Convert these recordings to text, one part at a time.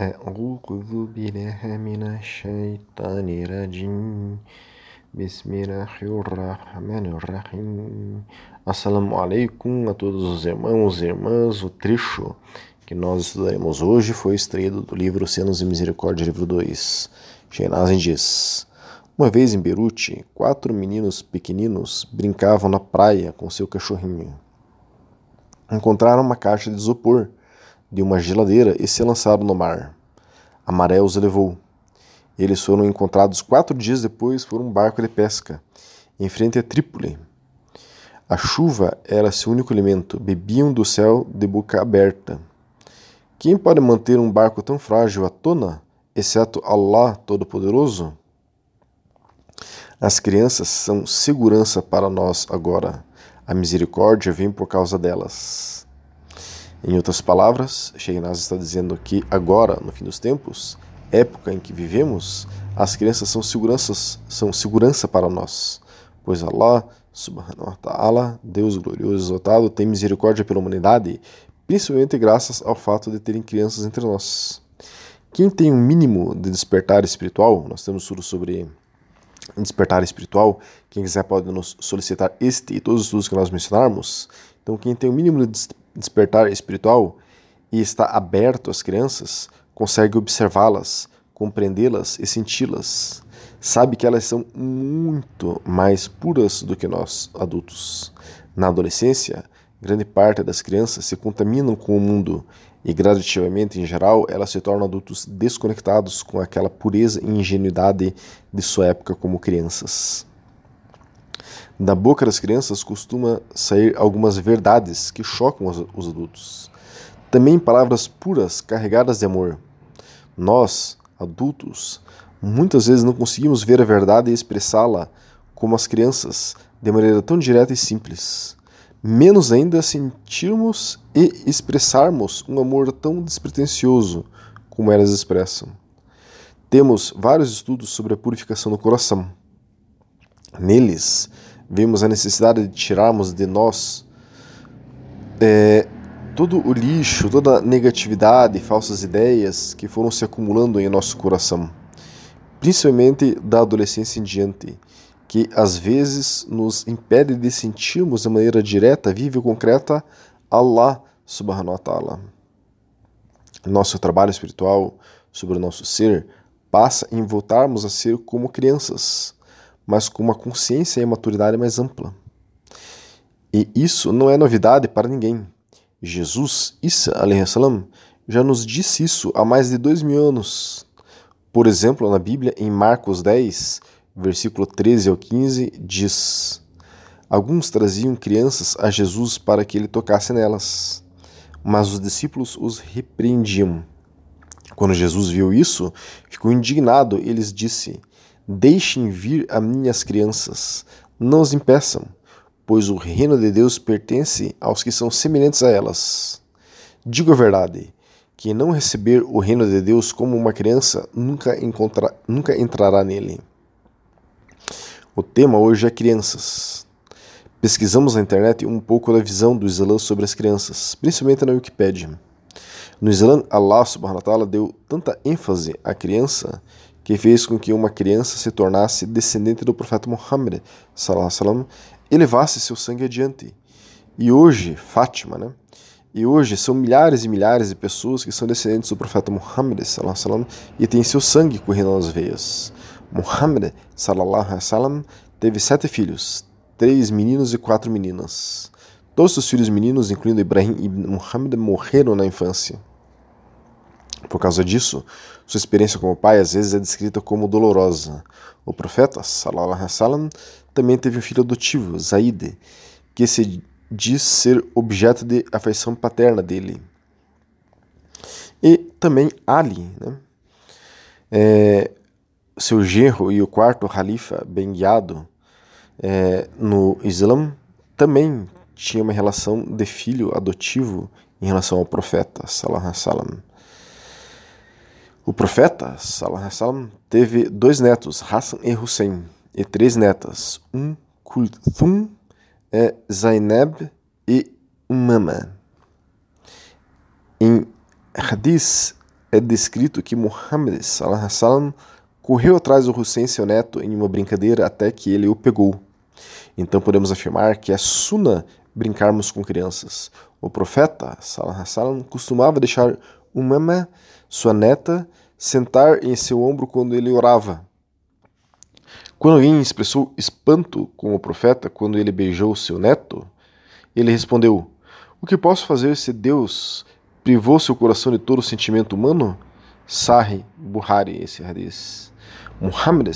أعوذ بالله من الشيطان الرجيم بسم الله الرحمن الرحيم Assalamu alaikum a todos os irmãos e irmãs. O trecho que nós estudaremos hoje foi extraído do livro Cenas e Misericórdia, livro 2. Sheinazen diz: Uma vez em Beirute, quatro meninos pequeninos brincavam na praia com seu cachorrinho. Encontraram uma caixa de isopor de uma geladeira e se lançaram no mar. A maré os levou. Eles foram encontrados quatro dias depois por um barco de pesca, em frente a Trípoli. A chuva era seu único alimento, bebiam do céu de boca aberta. Quem pode manter um barco tão frágil à tona, exceto Allah Todo-Poderoso? As crianças são segurança para nós agora. A misericórdia vem por causa delas. Em outras palavras, Sheinaz está dizendo que agora, no fim dos tempos, época em que vivemos, as crianças são seguranças, são segurança para nós, pois Allah, subhanahu wa ta'ala, Deus glorioso e exaltado, tem misericórdia pela humanidade, principalmente graças ao fato de terem crianças entre nós. Quem tem um mínimo de despertar espiritual, nós temos tudo sobre despertar espiritual, quem quiser pode nos solicitar este e todos os estudos que nós mencionarmos. Então, quem tem o um mínimo de despertar espiritual e está aberto às crianças, consegue observá-las, compreendê-las e senti-las. Sabe que elas são muito mais puras do que nós, adultos. Na adolescência, grande parte das crianças se contaminam com o mundo e, gradativamente, em geral, elas se tornam adultos desconectados com aquela pureza e ingenuidade de sua época como crianças. Da boca das crianças costuma sair algumas verdades que chocam os, os adultos. Também palavras puras, carregadas de amor. Nós, adultos, muitas vezes não conseguimos ver a verdade e expressá-la como as crianças, de maneira tão direta e simples. Menos ainda sentirmos e expressarmos um amor tão despretensioso como elas expressam. Temos vários estudos sobre a purificação do coração. Neles, vemos a necessidade de tirarmos de nós é, todo o lixo, toda a negatividade, falsas ideias que foram se acumulando em nosso coração, principalmente da adolescência em diante, que às vezes nos impede de sentirmos de maneira direta, viva e concreta Allah subhanahu wa ta'ala. Nosso trabalho espiritual sobre o nosso ser passa em voltarmos a ser como crianças, mas com uma consciência e maturidade mais ampla. E isso não é novidade para ninguém. Jesus, Isa salam, já nos disse isso há mais de dois mil anos. Por exemplo, na Bíblia, em Marcos 10, versículo 13 ao 15, diz: Alguns traziam crianças a Jesus para que ele tocasse nelas, mas os discípulos os repreendiam. Quando Jesus viu isso, ficou indignado e lhes disse: Deixem vir a minhas crianças, não os impeçam, pois o reino de Deus pertence aos que são semelhantes a elas. Digo a verdade: quem não receber o reino de Deus como uma criança nunca, encontra, nunca entrará nele. O tema hoje é crianças. Pesquisamos na internet um pouco da visão do Islã sobre as crianças, principalmente na Wikipedia. No Islã, Allah subhanahu wa deu tanta ênfase à criança que fez com que uma criança se tornasse descendente do profeta Muhammad sallam, e levasse seu sangue adiante. E hoje, Fátima, né? E hoje são milhares e milhares de pessoas que são descendentes do profeta Muhammad sallam, e têm seu sangue correndo nas veias. Muhammad sallam, teve sete filhos, três meninos e quatro meninas. Todos os filhos meninos, incluindo Ibrahim e Muhammad, morreram na infância. Por causa disso, sua experiência como pai às vezes é descrita como dolorosa. O profeta, salallahu alaihi wasallam, também teve um filho adotivo, Zaid, que se diz ser objeto de afeição paterna dele. E também Ali, né? É, seu genro e o quarto califa bem guiado é, no Islã também tinha uma relação de filho adotivo em relação ao profeta, salallahu alaihi wasallam. O profeta salam, teve dois netos, Hassan e Hussein, e três netas, um Kulthum, é Zainab e Umama. Em Hadith é descrito que Muhammad salam correu atrás do Hussein, seu neto, em uma brincadeira até que ele o pegou. Então podemos afirmar que é suna brincarmos com crianças. O profeta salam costumava deixar Umama, sua neta, sentar em seu ombro quando ele orava. Quando alguém expressou espanto com o profeta quando ele beijou seu neto, ele respondeu: O que posso fazer se Deus privou seu coração de todo sentimento humano? Sahih Buhari, esse hadith. Muhammad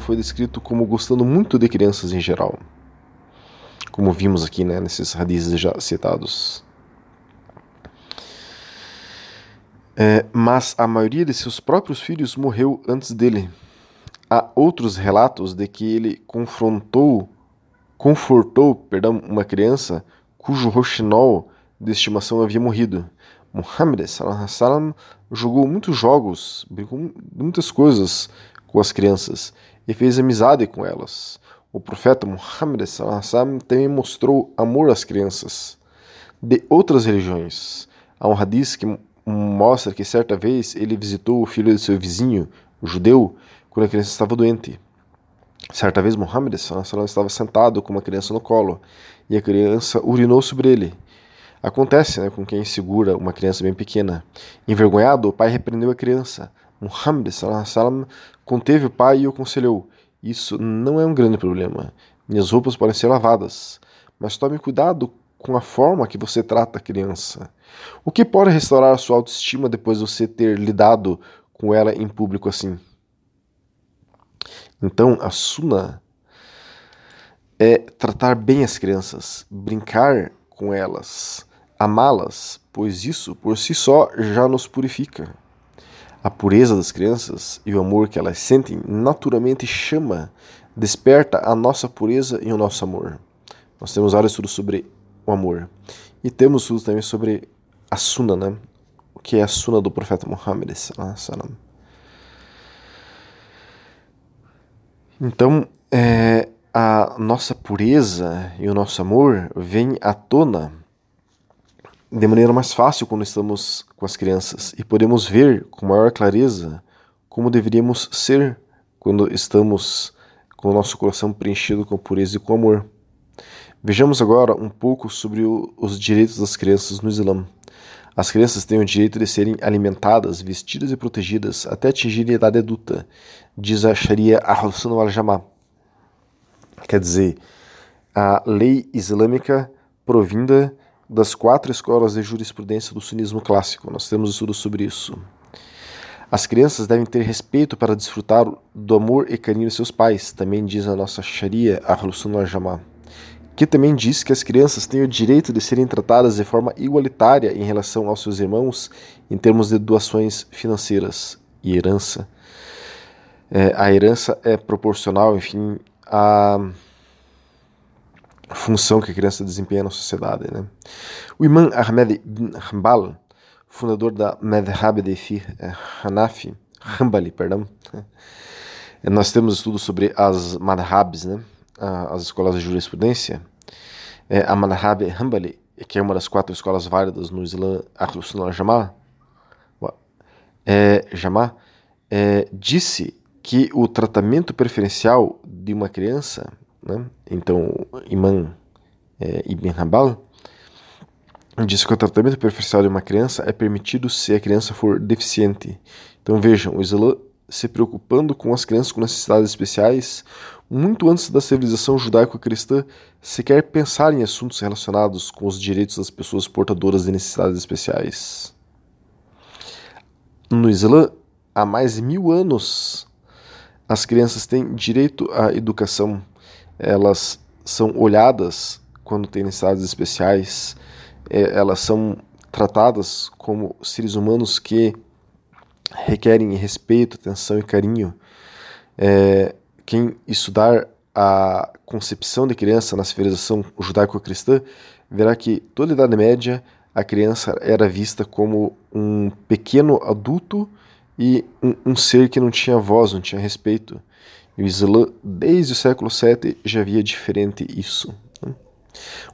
foi descrito como gostando muito de crianças em geral, como vimos aqui né, nesses hadiths já citados. É, mas a maioria de seus próprios filhos morreu antes dele. Há outros relatos de que ele confrontou, confortou, perdão, uma criança cujo roxinol de estimação havia morrido. Muhammad salam, jogou muitos jogos, brincou muitas coisas com as crianças e fez amizade com elas. O profeta Muhammad salam, também mostrou amor às crianças. De outras religiões, há um hadith que mostra que certa vez ele visitou o filho de seu vizinho, o judeu, quando a criança estava doente. Certa vez Muhammad estava sentado com uma criança no colo e a criança urinou sobre ele. Acontece né, com quem segura uma criança bem pequena. Envergonhado, o pai repreendeu a criança. Muhammad conteve o pai e o aconselhou: Isso não é um grande problema. Minhas roupas podem ser lavadas, mas tome cuidado com a forma que você trata a criança. O que pode restaurar a sua autoestima depois de você ter lidado com ela em público assim? Então, a Suna é tratar bem as crianças, brincar com elas, amá-las, pois isso por si só já nos purifica. A pureza das crianças e o amor que elas sentem naturalmente chama, desperta a nossa pureza e o nosso amor. Nós temos vários estudos sobre o amor. E temos estudos também sobre a Sunna, né? O que é a Sunna do profeta Muhammad. Então, é, a nossa pureza e o nosso amor vêm à tona de maneira mais fácil quando estamos com as crianças e podemos ver com maior clareza como deveríamos ser quando estamos com o nosso coração preenchido com pureza e com amor. Vejamos agora um pouco sobre o, os direitos das crianças no Islã. As crianças têm o direito de serem alimentadas, vestidas e protegidas até atingirem a idade adulta, diz a Sharia Ahl-Sunnah wal-Jama'ah. Quer dizer, a lei islâmica provinda das quatro escolas de jurisprudência do sunismo clássico. Nós temos estudos sobre isso. As crianças devem ter respeito para desfrutar do amor e carinho de seus pais, também diz a nossa Sharia Ahl-Sunnah wal-Jama'ah que também diz que as crianças têm o direito de serem tratadas de forma igualitária em relação aos seus irmãos em termos de doações financeiras e herança. É, a herança é proporcional, enfim, à função que a criança desempenha na sociedade. Né? O imã Ahmed ibn Hanbal, fundador da Madhhab de Fiqh é, Hanafi, Hanbali, perdão, nós temos estudos sobre as madhabs, né? As escolas de jurisprudência, é, a Madhab Hanbali, que é uma das quatro escolas válidas no Islã Ahl-Sunnah Jamá, é, Jamá é, disse que o tratamento preferencial de uma criança, né, então Imam é, Ibn Hanbal, disse que o tratamento preferencial de uma criança é permitido se a criança for deficiente. Então vejam, o Islã se preocupando com as crianças com necessidades especiais, muito antes da civilização judaico-cristã sequer pensar em assuntos relacionados com os direitos das pessoas portadoras de necessidades especiais. No Islã, há mais de mil anos, as crianças têm direito à educação. Elas são olhadas quando têm necessidades especiais, é, elas são tratadas como seres humanos que requerem respeito, atenção e carinho. É, quem estudar a concepção de criança na civilização judaico-cristã verá que toda a Idade Média a criança era vista como um pequeno adulto e um, um ser que não tinha voz, não tinha respeito. E o Islã, desde o século VII, já havia diferente isso.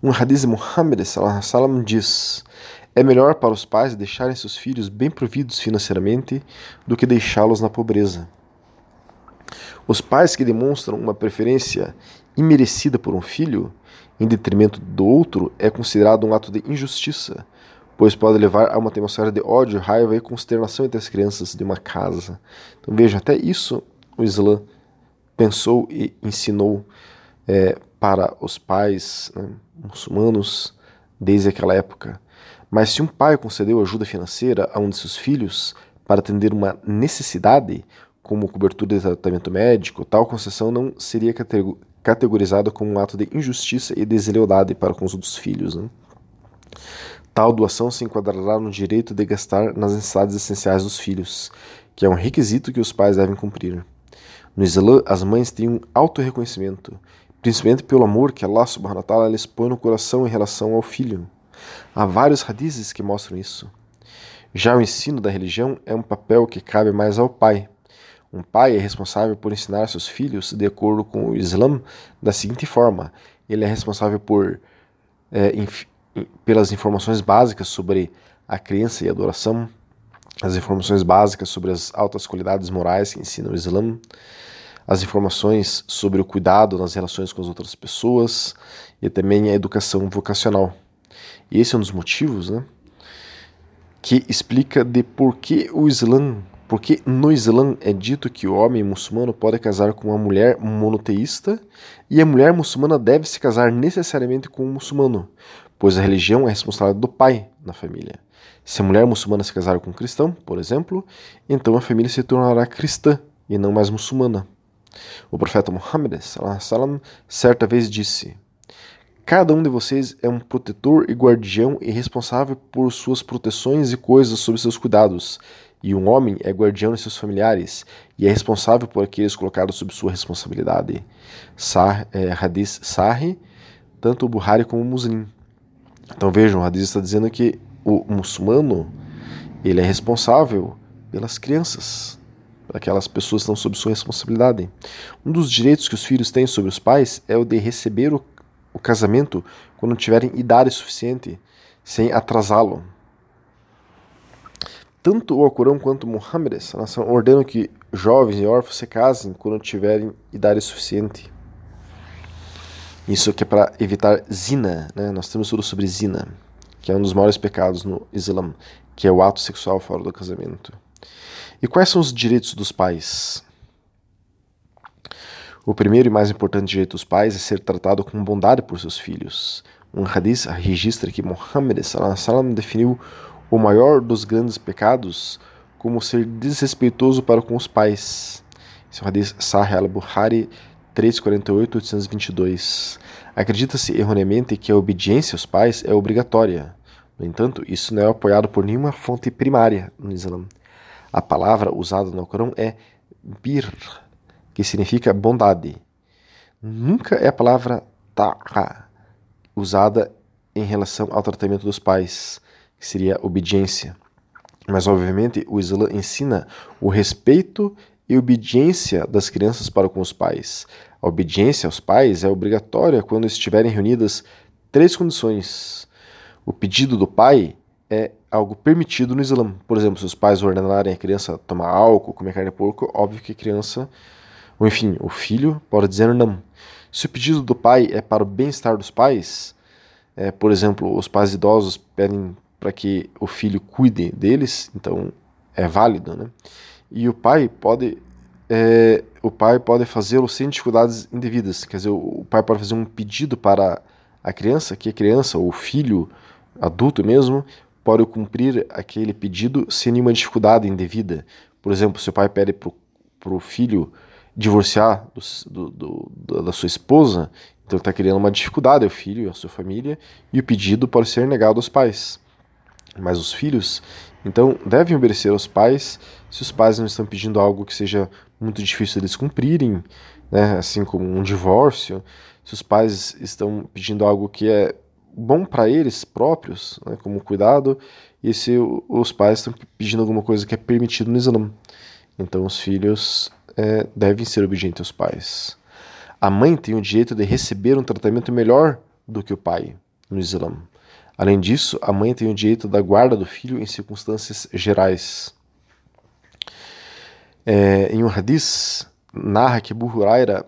Um hadith de Muhammad salam diz: É melhor para os pais deixarem seus filhos bem providos financeiramente do que deixá-los na pobreza. Os pais que demonstram uma preferência imerecida por um filho, em detrimento do outro, é considerado um ato de injustiça, pois pode levar a uma atmosfera de ódio, raiva e consternação entre as crianças de uma casa. Então veja, até isso o Islã pensou e ensinou é, para os pais né, muçulmanos desde aquela época. Mas se um pai concedeu ajuda financeira a um de seus filhos para atender uma necessidade, como cobertura de tratamento médico, tal concessão não seria categorizada como um ato de injustiça e deslealdade para com os outros filhos. Né? Tal doação se enquadrará no direito de gastar nas necessidades essenciais dos filhos, que é um requisito que os pais devem cumprir. No Islã, as mães têm um auto-reconhecimento, principalmente pelo amor que Allah subhanahu wa ta'ala lhes põe no coração em relação ao filho. Há vários hadizes que mostram isso. Já o ensino da religião é um papel que cabe mais ao pai, um pai é responsável por ensinar seus filhos de acordo com o Islã da seguinte forma: ele é responsável por é, inf pelas informações básicas sobre a crença e a adoração, as informações básicas sobre as altas qualidades morais que ensina o Islã, as informações sobre o cuidado nas relações com as outras pessoas e também a educação vocacional. E esse é um dos motivos, né, que explica de por que o Islã porque no Islã é dito que o homem muçulmano pode casar com uma mulher monoteísta e a mulher muçulmana deve se casar necessariamente com um muçulmano, pois a religião é responsável do pai na família. Se a mulher muçulmana se casar com um cristão, por exemplo, então a família se tornará cristã e não mais muçulmana. O profeta Muhammad salam, certa vez disse: Cada um de vocês é um protetor e guardião e responsável por suas proteções e coisas sob seus cuidados, e um homem é guardião de seus familiares e é responsável por aqueles colocados sob sua responsabilidade. Sah, é, hadith Sahih, tanto o Buhari como o Muslim. Então vejam, o hadith está dizendo que o muçulmano ele é responsável pelas crianças, aquelas pessoas que estão sob sua responsabilidade. Um dos direitos que os filhos têm sobre os pais é o de receber o, o casamento quando tiverem idade suficiente, sem atrasá-lo. Tanto o Alcorão quanto Muhammad ordenam que jovens e órfãos se casem quando tiverem idade suficiente. Isso que é para evitar zina, né? Nós temos tudo sobre zina, que é um dos maiores pecados no Islã, que é o ato sexual fora do casamento. E quais são os direitos dos pais? O primeiro e mais importante direito dos pais é ser tratado com bondade por seus filhos. Um hadith registra que Muhammad definiu o maior dos grandes pecados como ser desrespeitoso para com os pais. Esse é o Hadith Sahih al-Bukhari 348-822. Acredita-se erroneamente que a obediência aos pais é obrigatória. No entanto, isso não é apoiado por nenhuma fonte primária no Islã. A palavra usada no Corão é bir, que significa bondade. Nunca é a palavra ta'a usada em relação ao tratamento dos pais que seria obediência. Mas, obviamente, o Islã ensina o respeito e obediência das crianças para com os pais. A obediência aos pais é obrigatória quando estiverem reunidas três condições. O pedido do pai é algo permitido no Islã. Por exemplo, se os pais ordenarem a criança tomar álcool, comer carne de porco, óbvio que a criança, ou enfim, o filho pode dizer não. Se o pedido do pai é para o bem-estar dos pais, é, por exemplo, os pais idosos pedem para que o filho cuide deles, então é válido, né? E o pai pode é, o pai pode fazê-lo sem dificuldades indevidas, quer dizer, o pai pode fazer um pedido para a criança, que a criança ou o filho adulto mesmo pode cumprir aquele pedido sem nenhuma dificuldade indevida. Por exemplo, se o pai pede para o filho divorciar do, do, do, da sua esposa, então está criando uma dificuldade ao filho e à sua família, e o pedido pode ser negado aos pais. Mas os filhos, então, devem obedecer aos pais se os pais não estão pedindo algo que seja muito difícil eles cumprirem, né? assim como um divórcio, se os pais estão pedindo algo que é bom para eles próprios, né? como cuidado, e se os pais estão pedindo alguma coisa que é permitido no Islã. Então, os filhos é, devem ser obedientes aos pais. A mãe tem o direito de receber um tratamento melhor do que o pai no Islã. Além disso, a mãe tem o direito da guarda do filho em circunstâncias gerais. É, em um hadith, narra que Abu Huraira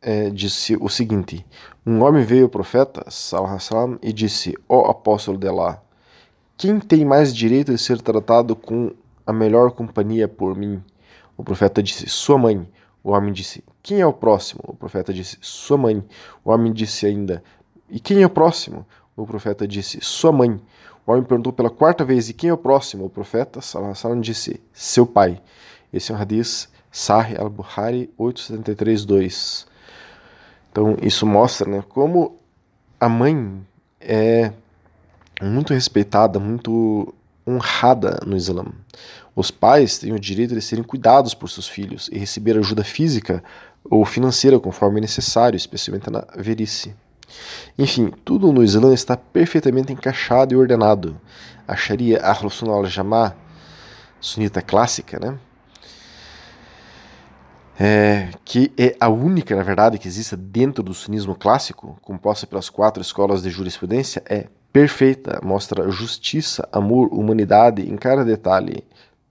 é, disse o seguinte: Um homem veio ao profeta salam, e disse: Ó oh, apóstolo de Allah, quem tem mais direito de ser tratado com a melhor companhia por mim? O profeta disse: Sua mãe. O homem disse: Quem é o próximo? O profeta disse: Sua mãe. O homem disse ainda: E quem é o próximo? O profeta disse: Sua mãe. O homem perguntou pela quarta vez: E quem é o próximo? O profeta salam, disse: Seu pai. Esse é um hadith Sahih al-Bukhari 873.2. Então isso mostra né, como a mãe é muito respeitada, muito honrada no Islã. Os pais têm o direito de serem cuidados por seus filhos e receber ajuda física ou financeira conforme necessário, especialmente na velhice. Enfim, tudo no Islã está perfeitamente encaixado e ordenado. A Sharia Ahlus Sunnah al-Jamah, sunita clássica, né? é, que é a única, na verdade, que existe dentro do sunismo clássico, composta pelas quatro escolas de jurisprudência, é perfeita, mostra justiça, amor, humanidade em cada detalhe,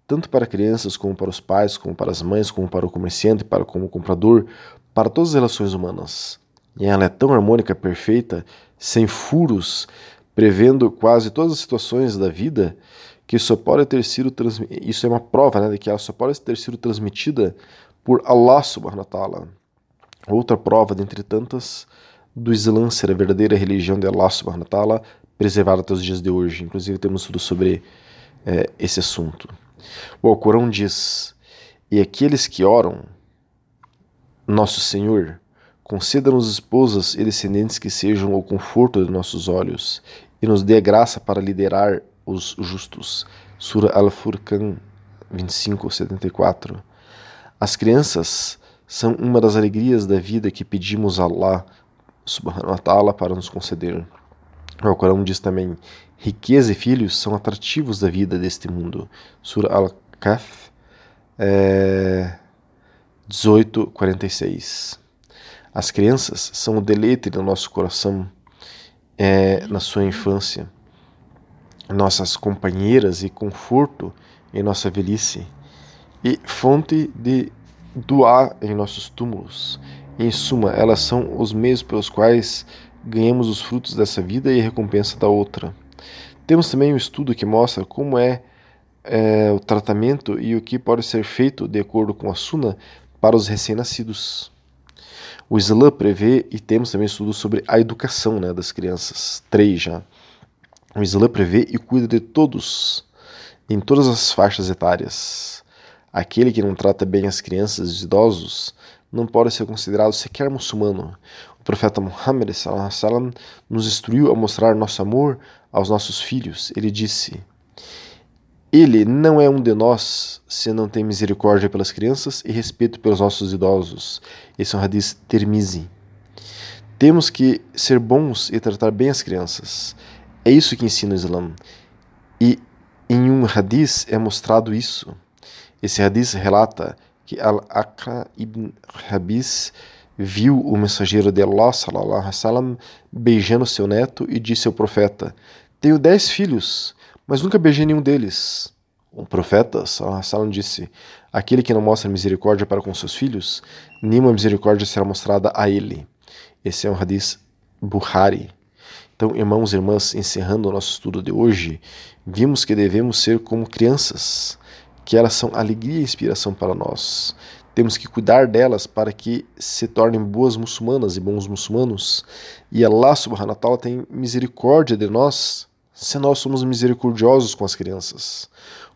tanto para crianças como para os pais, como para as mães, como para o comerciante, para como o comprador, para todas as relações humanas. E ela é tão harmônica, perfeita, sem furos, prevendo quase todas as situações da vida, que só pode ter sido transmitida. Isso é uma prova né, de que ela só pode ter sido transmitida por Allah subhanahu wa ta'ala. Outra prova, dentre tantas, do Islã ser a verdadeira religião de Allah subhanahu wa ta'ala, preservada até os dias de hoje. Inclusive temos tudo sobre é, esse assunto. O Alcorão diz, e aqueles que oram, Nosso Senhor, conceda-nos esposas e descendentes que sejam o conforto de nossos olhos e nos dê graça para liderar os justos. Sura Al-Furqan 25, 74. As crianças são uma das alegrias da vida que pedimos a Allah subhanahu wa ta'ala para nos conceder. O Corão diz também: riqueza e filhos são atrativos da vida deste mundo. Surah Al-Kahf é, 18:46. As crianças são o deleite do nosso coração é, na sua infância, nossas companheiras e conforto em nossa velhice e fonte de doar em nossos túmulos. Em suma, elas são os meios pelos quais ganhamos os frutos dessa vida e a recompensa da outra. Temos também um estudo que mostra como é, é o tratamento e o que pode ser feito de acordo com a Sunna para os recém-nascidos. O Islã prevê, e temos também estudos sobre a educação né, das crianças, três já. O Islã prevê e cuida de todos, em todas as faixas etárias. Aquele que não trata bem as crianças e os idosos não pode ser considerado sequer muçulmano. O profeta Muhammad nos instruiu a mostrar nosso amor aos nossos filhos. Ele disse: Ele não é um de nós se não tem misericórdia pelas crianças e respeito pelos nossos idosos. Esse é um hadith termizi. Temos que ser bons e tratar bem as crianças. É isso que ensina o Islã. E em um hadith é mostrado isso. Esse hadith relata que Al-Aqra ibn Habis viu o mensageiro de Allah sallallahu alaihi wasallam beijando seu neto e disse ao profeta: Tenho dez filhos, mas nunca beijei nenhum deles. O profeta wasallam disse: Aquele que não mostra misericórdia para com seus filhos, nenhuma misericórdia será mostrada a ele. Esse é um hadith Bukhari. Então, irmãos e irmãs, encerrando o nosso estudo de hoje, vimos que devemos ser como crianças que elas são alegria e inspiração para nós. Temos que cuidar delas para que se tornem boas muçulmanas e bons muçulmanos. E Allah subhanahu wa ta'ala tem misericórdia de nós se nós somos misericordiosos com as crianças.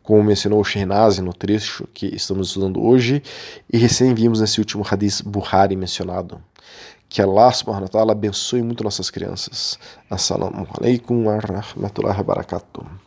Como mencionou o Shehnaz no trecho que estamos estudando hoje, e recém vimos nesse último hadith Buhari mencionado. Que Allah subhanahu wa ta'ala abençoe muito nossas crianças. Assalamu alaikum wa rahmatullahi wa barakatuh.